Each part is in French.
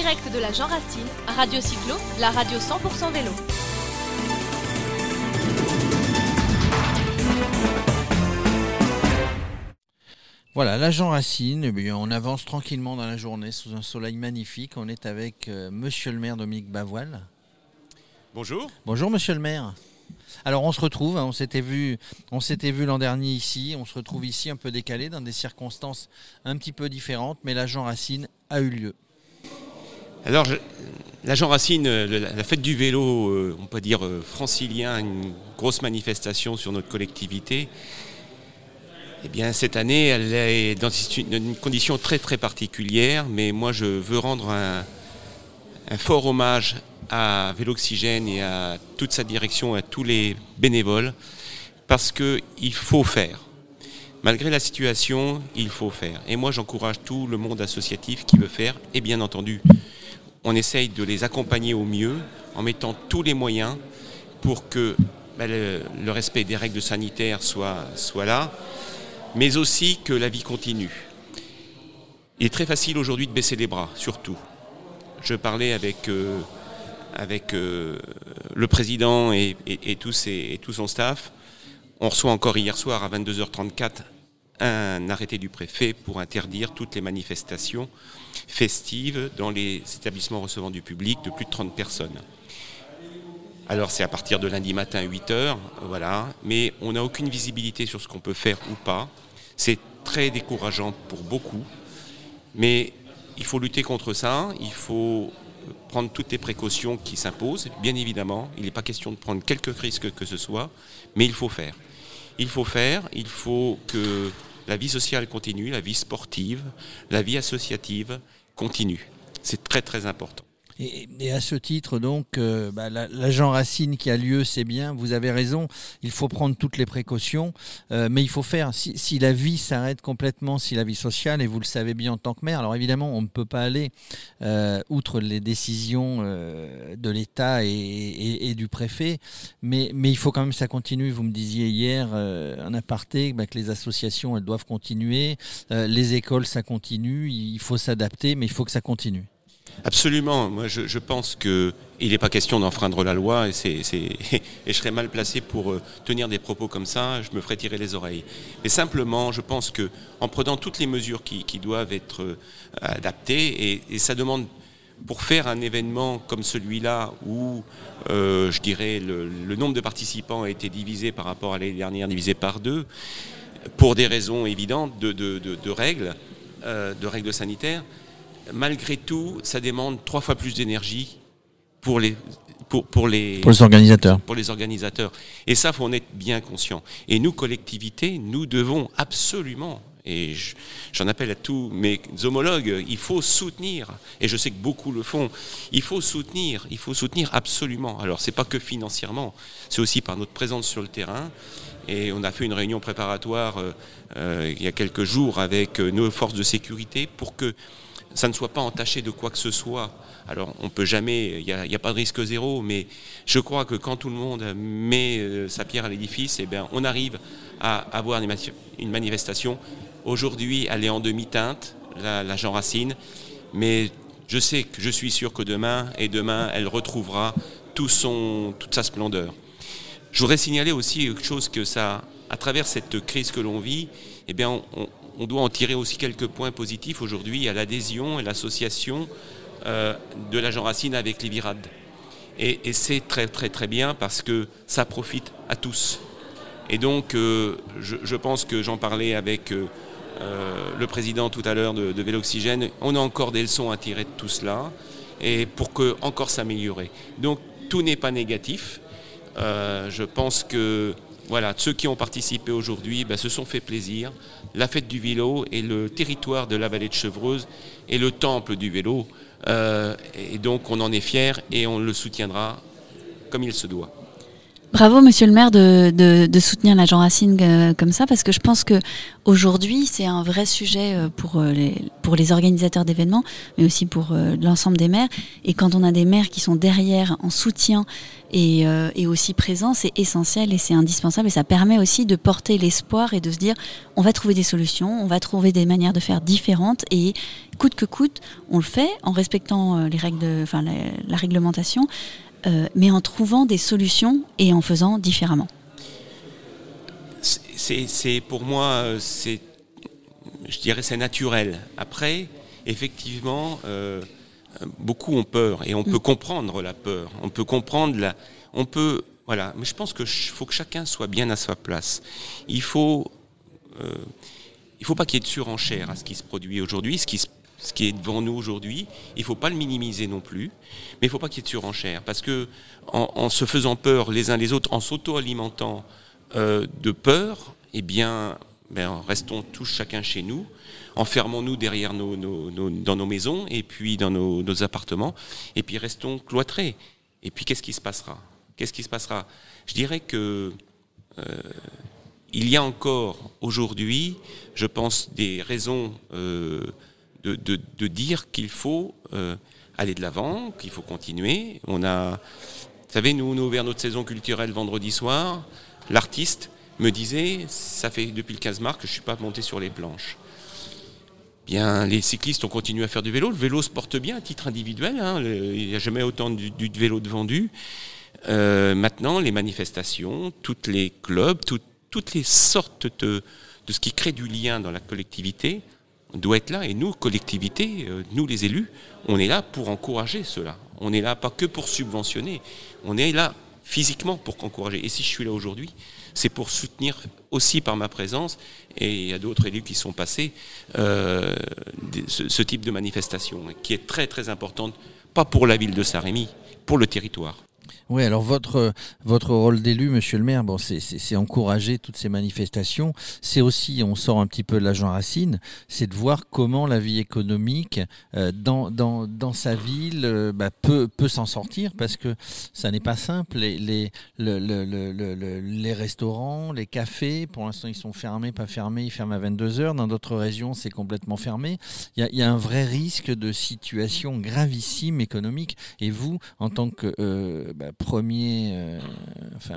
direct de la Jean Racine, Radio Cyclo, la radio 100% vélo. Voilà, l'agent Racine, eh bien, on avance tranquillement dans la journée sous un soleil magnifique. On est avec euh, monsieur le maire Dominique Bavoil. Bonjour. Bonjour monsieur le maire. Alors on se retrouve, hein, on s'était vu, on s'était vu l'an dernier ici, on se retrouve ici un peu décalé dans des circonstances un petit peu différentes, mais l'agent Racine a eu lieu. Alors, l'agent Racine, euh, la fête du vélo, euh, on peut dire euh, francilien, une grosse manifestation sur notre collectivité. Eh bien, cette année, elle est dans une condition très très particulière, mais moi je veux rendre un, un fort hommage à Véloxygène et à toute sa direction, à tous les bénévoles, parce qu'il faut faire. Malgré la situation, il faut faire. Et moi, j'encourage tout le monde associatif qui veut faire. Et bien entendu, on essaye de les accompagner au mieux en mettant tous les moyens pour que ben, le, respect des règles sanitaires soit, là, mais aussi que la vie continue. Il est très facile aujourd'hui de baisser les bras, surtout. Je parlais avec, euh, euh, le président et, et- et ses- et tout son staff. On reçoit encore hier soir à 22h34 un arrêté du préfet pour interdire toutes les manifestations festives dans les établissements recevant du public de plus de 30 personnes. Alors c'est à partir de lundi matin 8h, voilà, mais on n'a aucune visibilité sur ce qu'on peut faire ou pas. C'est très décourageant pour beaucoup, mais il faut lutter contre ça, il faut prendre toutes les précautions qui s'imposent, bien évidemment. Il n'est pas question de prendre quelque risque que ce soit, mais il faut faire. Il faut faire, il faut que la vie sociale continue, la vie sportive, la vie associative continue. C'est très très important. Et, et à ce titre, donc, euh, bah, la- l'agent Racine qui a lieu, c'est bien, vous avez raison, il faut prendre toutes les précautions, euh, mais il faut faire, si, si la vie s'arrête complètement, si la vie sociale, et vous le savez bien en tant que maire, alors évidemment, on ne peut pas aller, euh, outre les décisions euh, de l'État et, et- et du préfet, mais, mais il faut quand même que ça continue. Vous me disiez hier, euh, en aparté, bah, que les associations, elles doivent continuer, euh, les écoles, ça continue, il faut s'adapter, mais il faut que ça continue. Absolument. Moi, je, pense que il n'est pas question d'enfreindre la loi et, je serais mal placé pour euh, tenir des propos comme ça. Je me ferais tirer les oreilles. Mais simplement, je pense que en prenant toutes les mesures qui, doivent être euh, adaptées, et, ça demande pour faire un événement comme celui-là où, euh, je dirais, le, nombre de participants a été divisé par rapport à l'année dernière, divisé par deux, pour des raisons évidentes de, règles, de règles sanitaires malgré tout, ça demande trois fois plus d'énergie pour les, pour, pour les, Pour les organisateurs. pour les organisateurs. Et ça, faut en être bien conscient. Et nous, collectivités, nous devons absolument, et je- j'en appelle à tous mes homologues, il faut soutenir, et je sais que beaucoup le font, il faut soutenir, il faut soutenir absolument. Alors, c'est pas que financièrement, c'est aussi par notre présence sur le terrain. Et on a fait une réunion préparatoire euh, euh, il y a quelques jours avec euh, nos forces de sécurité pour que ça ne soit pas entaché de quoi que ce soit. Alors, on peut jamais, il n'y a, pas de risque zéro, mais je crois que quand tout le monde met euh, sa pierre à l'édifice, eh bien, on arrive à avoir une mani- une manifestation. Aujourd'hui, elle est en demi-teinte, la, la Jean Racine, mais je sais je suis sûr que demain, et demain, elle retrouvera toute sa splendeur. Je voudrais signaler aussi quelque chose que ça, à travers cette crise que l'on vit, eh bien, on, on- doit en tirer aussi quelques points positifs aujourd'hui à l'adhésion et l'association euh, de l'agent Racine avec les virades. Et, et c'est très très très bien parce que ça profite à tous. Et donc, euh, je, pense que j'en parlais avec euh, le président tout à l'heure de, de Véloxygène, on a encore des leçons à tirer de tout cela et pour que encore s'améliorer. Donc, tout n'est pas négatif. Je pense que voilà, ceux qui ont participé aujourd'hui ben, se sont fait plaisir. La fête du vélo et le territoire de la vallée de Chevreuse est le temple du vélo. Euh, et donc on en est fiers et on le soutiendra comme il se doit. Bravo, Monsieur le maire, de, de, de soutenir l'agent Racine euh, comme ça, parce que je pense que aujourd'hui, c'est un vrai sujet euh, pour euh, les, pour les organisateurs d'événements, mais aussi pour l'ensemble des maires. Et quand on a des maires qui sont derrière, en soutien et, et aussi présents, c'est essentiel et c'est indispensable. Et ça permet aussi de porter l'espoir et de se dire, on va trouver des solutions, on va trouver des manières de faire différentes et coûte que coûte, on le fait en respectant les règles, de, enfin la, la réglementation. Euh, mais en trouvant des solutions et en faisant différemment. C'est pour moi, euh, c'est, je dirais, c'est naturel. Après, effectivement, euh, beaucoup ont peur et on peut mm. comprendre la peur. On peut comprendre la, on peut, voilà. Mais je pense que faut que chacun soit bien à sa place. Il faut, il faut pas qu'il y ait de surenchère à ce qui se produit aujourd'hui, ce qui se ce qui est devant nous aujourd'hui. Il ne faut pas le minimiser non plus, mais il ne faut pas qu'il y ait de surenchère, parce que en, se faisant peur les uns les autres, en s'auto-alimentant euh, de peur, eh bien, ben, restons tous chacun chez nous, enfermons-nous derrière nos, dans nos maisons et puis dans nos, appartements, et puis restons cloîtrés. Et puis qu'est-ce qui se passera? Qu'est-ce qui se passera? Je dirais que euh, il y a encore aujourd'hui, je pense, des raisons euh, de, dire qu'il faut euh, aller de l'avant, qu'il faut continuer. On a, vous savez, nous, on a ouvert notre saison culturelle vendredi soir. L'artiste me disait, ça fait depuis le 15 mars que je ne suis pas monté sur les planches. Bien, les cyclistes ont continué à faire du vélo. Le vélo se porte bien à titre individuel. Hein. il n'y a jamais autant du, vélo de vendu. Euh, maintenant, les manifestations, tous les clubs, toutes les sortes de, de ce qui crée du lien dans la collectivité doit être là. Et nous, collectivités, euh, nous les élus, on est là pour encourager cela. On est là pas que pour subventionner, on est là physiquement pour encourager. Et si je suis là aujourd'hui, c'est pour soutenir aussi par ma présence, et il y a d'autres élus qui sont passés, euh, ce, ce, type de manifestation, qui est très très importante, pas pour la ville de Saint-Rémy, pour le territoire. Oui, alors votre, votre rôle d'élu, monsieur le maire, bon, c'est encourager toutes ces manifestations. C'est aussi, on sort un petit peu de l'agent Racine, c'est de voir comment la vie économique euh, dans, dans, dans, sa ville euh, bah, peut, peut s'en sortir parce que ça n'est pas simple. Les, les, le, le, les restaurants, les cafés, pour l'instant, ils sont fermés, pas fermés, ils ferment à 22 heures. Dans d'autres régions, c'est complètement fermé. Il y, a, y, a, un vrai risque de situation gravissime économique. Et vous, en tant que euh, bah, premier euh, enfin,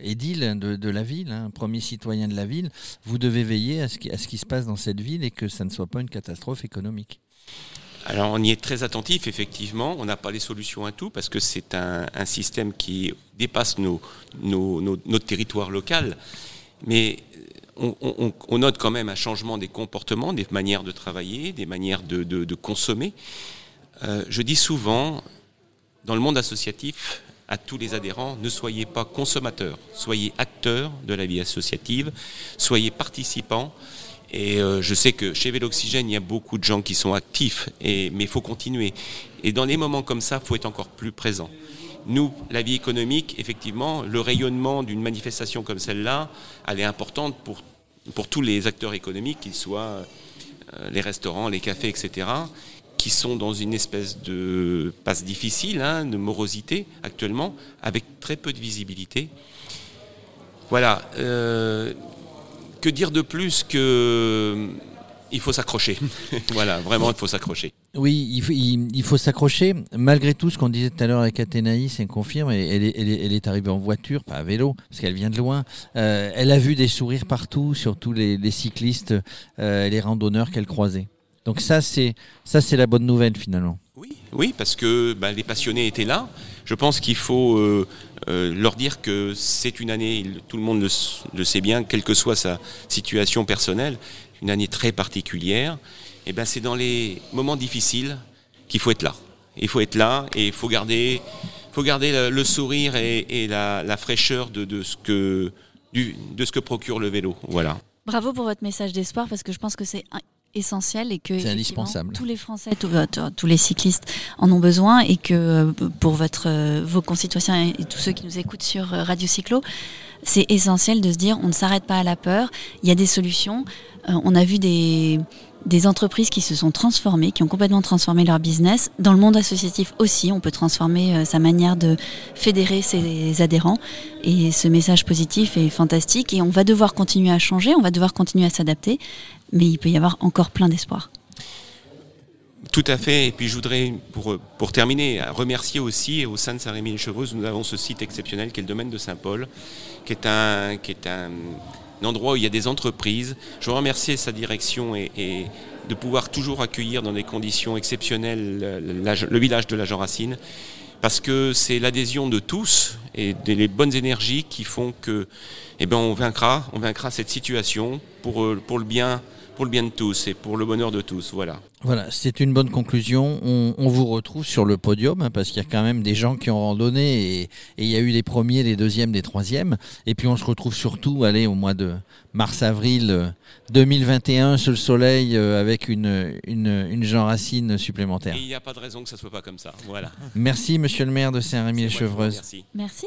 édile de, la ville, hein, premier citoyen de la ville, vous devez veiller à ce, qui, se passe dans cette ville et que ça ne soit pas une catastrophe économique. Alors on y est très attentif, effectivement. On n'a pas les solutions à tout parce que c'est un, système qui dépasse nos, notre territoire local. Mais on, note quand même un changement des comportements, des manières de travailler, des manières de, consommer. Euh, je dis souvent, dans le monde associatif, à tous les adhérents, ne soyez pas consommateurs, soyez acteurs de la vie associative, soyez participants. Et euh, je sais que chez Véloxygène, il y a beaucoup de gens qui sont actifs, mais il faut continuer. Et dans les moments comme ça, il faut être encore plus présent. Nous, la vie économique, effectivement, le rayonnement d'une manifestation comme celle-là, elle est importante pour, pour tous les acteurs économiques, qu'ils soient euh, les restaurants, les cafés, etc qui sont dans une espèce de passe difficile, hein, de morosité actuellement, avec très peu de visibilité. Voilà. Euh, que dire de plus que euh, il faut s'accrocher. voilà, vraiment, il faut s'accrocher. Oui, il faut, s'accrocher. Malgré tout, ce qu'on disait tout à l'heure avec Athénaïs, elle confirme, elle, est, elle, est, arrivée en voiture, pas à vélo, parce qu'elle vient de loin. Euh, elle a vu des sourires partout, surtout les, les cyclistes, les randonneurs qu'elle croisait. Donc ça, c'est ça, c'est la bonne nouvelle finalement. Oui, oui, parce que bah, les passionnés étaient là. Je pense qu'il faut euh, euh, leur dire que c'est une année, tout le monde le, sait bien, quelle que soit sa situation personnelle, une année très particulière. Et ben c'est dans les moments difficiles qu'il faut être là. Il faut être là et il faut garder, faut garder le, sourire et, la, fraîcheur de, de, ce que, du, de ce que procure le vélo. Voilà. Bravo pour votre message d'espoir parce que je pense que c'est essentiel et que indispensable. tous les Français, euh, tous, les cyclistes en ont besoin et que euh, pour votre, euh, vos concitoyens et tous ceux qui nous écoutent sur Radio Cyclo, c'est essentiel de se dire on ne s'arrête pas à la peur, il y a des solutions. on a vu des, des entreprises qui se sont transformées, qui ont complètement transformé leur business. Dans le monde associatif aussi, on peut transformer euh, sa manière de fédérer ses adhérents. Et ce message positif est fantastique. Et on va devoir continuer à changer, on va devoir continuer à s'adapter. Mais il peut y avoir encore plein d'espoir. Tout à fait. Et puis je voudrais, pour, pour terminer, remercier aussi au sein de Saint-Rémy-les-Chevreuse, nous avons ce site exceptionnel qui est le domaine de Saint-Paul, qui est un, qui est un un endroit où il y a des entreprises. Je veux remercier sa direction et, de pouvoir toujours accueillir dans des conditions exceptionnelles le village de la Jean Racine, parce que c'est l'adhésion de tous et des bonnes énergies qui font que, eh ben, on vaincra, on vaincra cette situation pour, pour le bien pour le bien de tous et pour le bonheur de tous. Voilà. Voilà, c'est une bonne conclusion. On, vous retrouve sur le podium hein, parce qu'il y a quand même des gens qui ont randonné et, il y a eu les premiers, les deuxièmes, les troisièmes. Et puis on se retrouve surtout allez, au mois de mars-avril 2021 euh, sous le soleil euh, avec une, une, Jean Racine supplémentaire. il n'y a pas de raison que ça ne soit pas comme ça. Voilà. Merci, monsieur le maire de Saint-Rémy-les-Chevreuses. Merci. Merci.